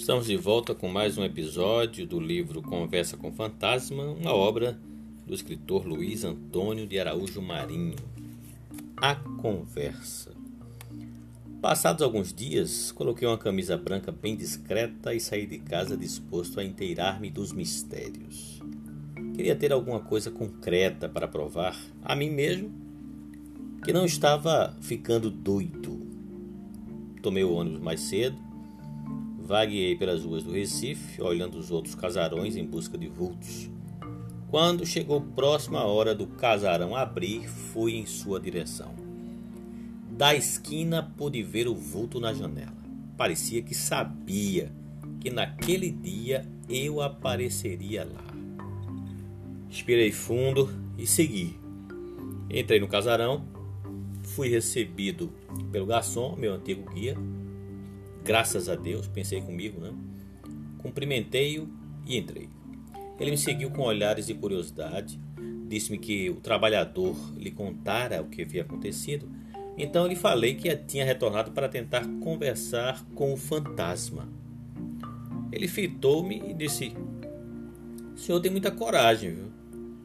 Estamos de volta com mais um episódio do livro Conversa com Fantasma, uma obra do escritor Luiz Antônio de Araújo Marinho. A Conversa. Passados alguns dias, coloquei uma camisa branca bem discreta e saí de casa disposto a inteirar-me dos mistérios. Queria ter alguma coisa concreta para provar a mim mesmo que não estava ficando doido. Tomei o ônibus mais cedo, vagueei pelas ruas do Recife, olhando os outros casarões em busca de vultos. Quando chegou próxima a hora do casarão abrir, fui em sua direção. Da esquina pude ver o vulto na janela. Parecia que sabia que naquele dia eu apareceria lá. Expirei fundo e segui. Entrei no casarão, fui recebido pelo garçom, meu antigo guia. Graças a Deus, pensei comigo, né? Cumprimentei-o e entrei. Ele me seguiu com olhares de curiosidade, disse-me que o trabalhador lhe contara o que havia acontecido. Então lhe falei que tinha retornado para tentar conversar com o fantasma. Ele fitou-me e disse: O senhor tem muita coragem, viu?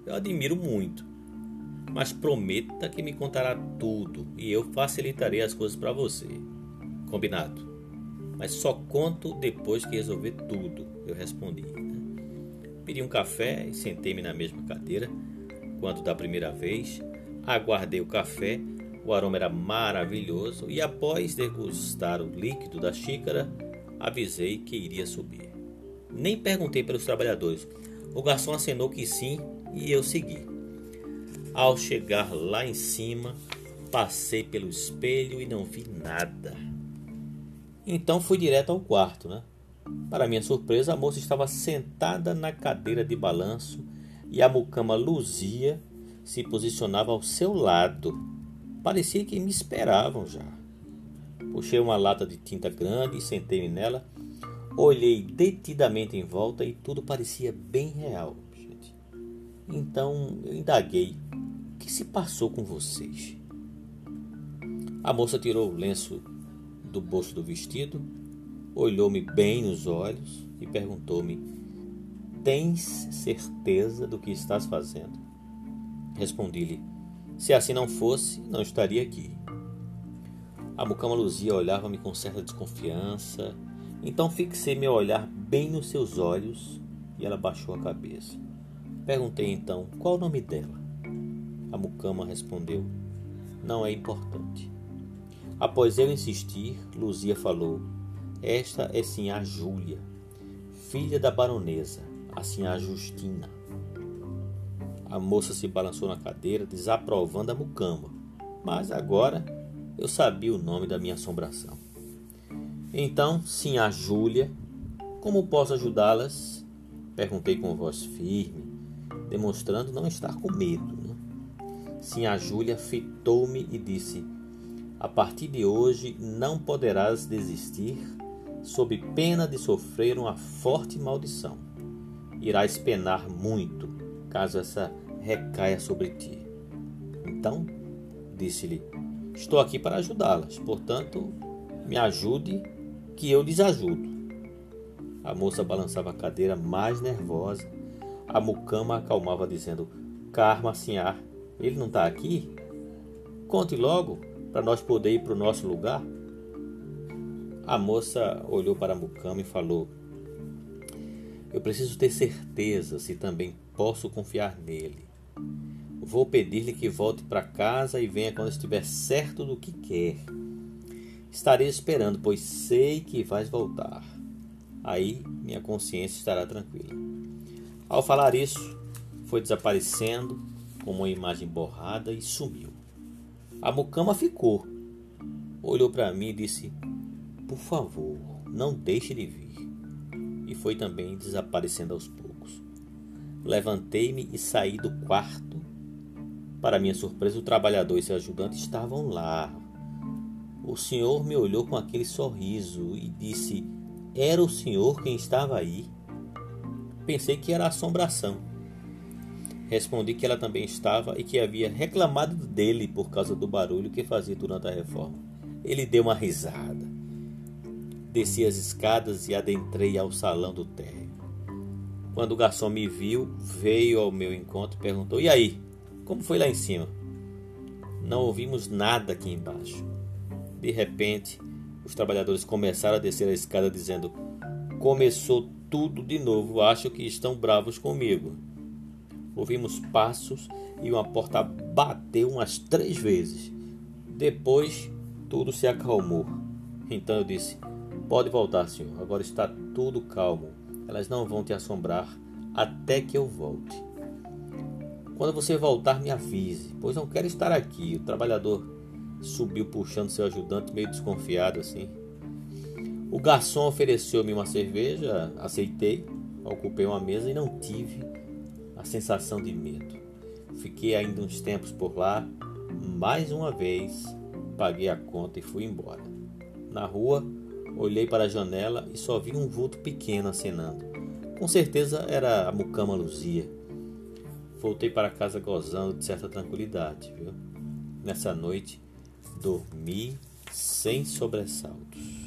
Eu admiro muito. Mas prometa que me contará tudo e eu facilitarei as coisas para você. Combinado. Mas só conto depois que resolver tudo, eu respondi. Né? Pedi um café e sentei-me na mesma cadeira. Quando da primeira vez, aguardei o café, o aroma era maravilhoso e após degustar o líquido da xícara, avisei que iria subir. Nem perguntei pelos trabalhadores. O garçom acenou que sim e eu segui. Ao chegar lá em cima, passei pelo espelho e não vi nada. Então fui direto ao quarto, né? Para minha surpresa, a moça estava sentada na cadeira de balanço e a mucama Luzia se posicionava ao seu lado. Parecia que me esperavam já. Puxei uma lata de tinta grande e sentei-me nela. Olhei detidamente em volta e tudo parecia bem real. Então eu indaguei: O que se passou com vocês? A moça tirou o lenço do bolso do vestido, olhou-me bem nos olhos e perguntou-me: Tens certeza do que estás fazendo? Respondi-lhe: Se assim não fosse, não estaria aqui. A mucama Luzia olhava-me com certa desconfiança, então fixei meu olhar bem nos seus olhos e ela baixou a cabeça. Perguntei então qual o nome dela. A mucama respondeu: Não é importante. Após eu insistir, Luzia falou: Esta é Sinhá Júlia, filha da baronesa, a Sinhá Justina. A moça se balançou na cadeira, desaprovando a mucama, mas agora eu sabia o nome da minha assombração. Então, Sinhá Júlia, como posso ajudá-las? Perguntei com voz firme demonstrando não estar com medo. Né? A Júlia fitou-me e disse: A partir de hoje não poderás desistir, sob pena de sofrer uma forte maldição. Irás penar muito, caso essa recaia sobre ti. Então, disse-lhe: Estou aqui para ajudá-las, portanto, me ajude, que eu lhes ajudo. A moça balançava a cadeira mais nervosa a mucama acalmava, dizendo: Karma, Sinhar, ele não está aqui? Conte logo, para nós poder ir para o nosso lugar. A moça olhou para mucama e falou: Eu preciso ter certeza se também posso confiar nele. Vou pedir-lhe que volte para casa e venha quando estiver certo do que quer. Estarei esperando, pois sei que vais voltar. Aí minha consciência estará tranquila. Ao falar isso, foi desaparecendo como uma imagem borrada e sumiu. A mucama ficou, olhou para mim e disse: Por favor, não deixe de vir. E foi também desaparecendo aos poucos. Levantei-me e saí do quarto. Para minha surpresa, o trabalhador e seu ajudante estavam lá. O senhor me olhou com aquele sorriso e disse: Era o senhor quem estava aí? Pensei que era assombração. Respondi que ela também estava e que havia reclamado dele por causa do barulho que fazia durante a reforma. Ele deu uma risada. Desci as escadas e adentrei ao salão do térreo. Quando o garçom me viu, veio ao meu encontro e perguntou: E aí, como foi lá em cima? Não ouvimos nada aqui embaixo. De repente, os trabalhadores começaram a descer a escada dizendo: Começou tudo de novo, acho que estão bravos comigo. Ouvimos passos e uma porta bateu umas três vezes. Depois, tudo se acalmou. Então eu disse: Pode voltar, senhor. Agora está tudo calmo. Elas não vão te assombrar até que eu volte. Quando você voltar, me avise, pois não quero estar aqui. O trabalhador subiu puxando seu ajudante, meio desconfiado assim. O garçom ofereceu-me uma cerveja, aceitei, ocupei uma mesa e não tive a sensação de medo. Fiquei ainda uns tempos por lá, mais uma vez paguei a conta e fui embora. Na rua, olhei para a janela e só vi um vulto pequeno acenando. Com certeza era a mucama Luzia. Voltei para casa gozando de certa tranquilidade, viu? Nessa noite, dormi sem sobressaltos.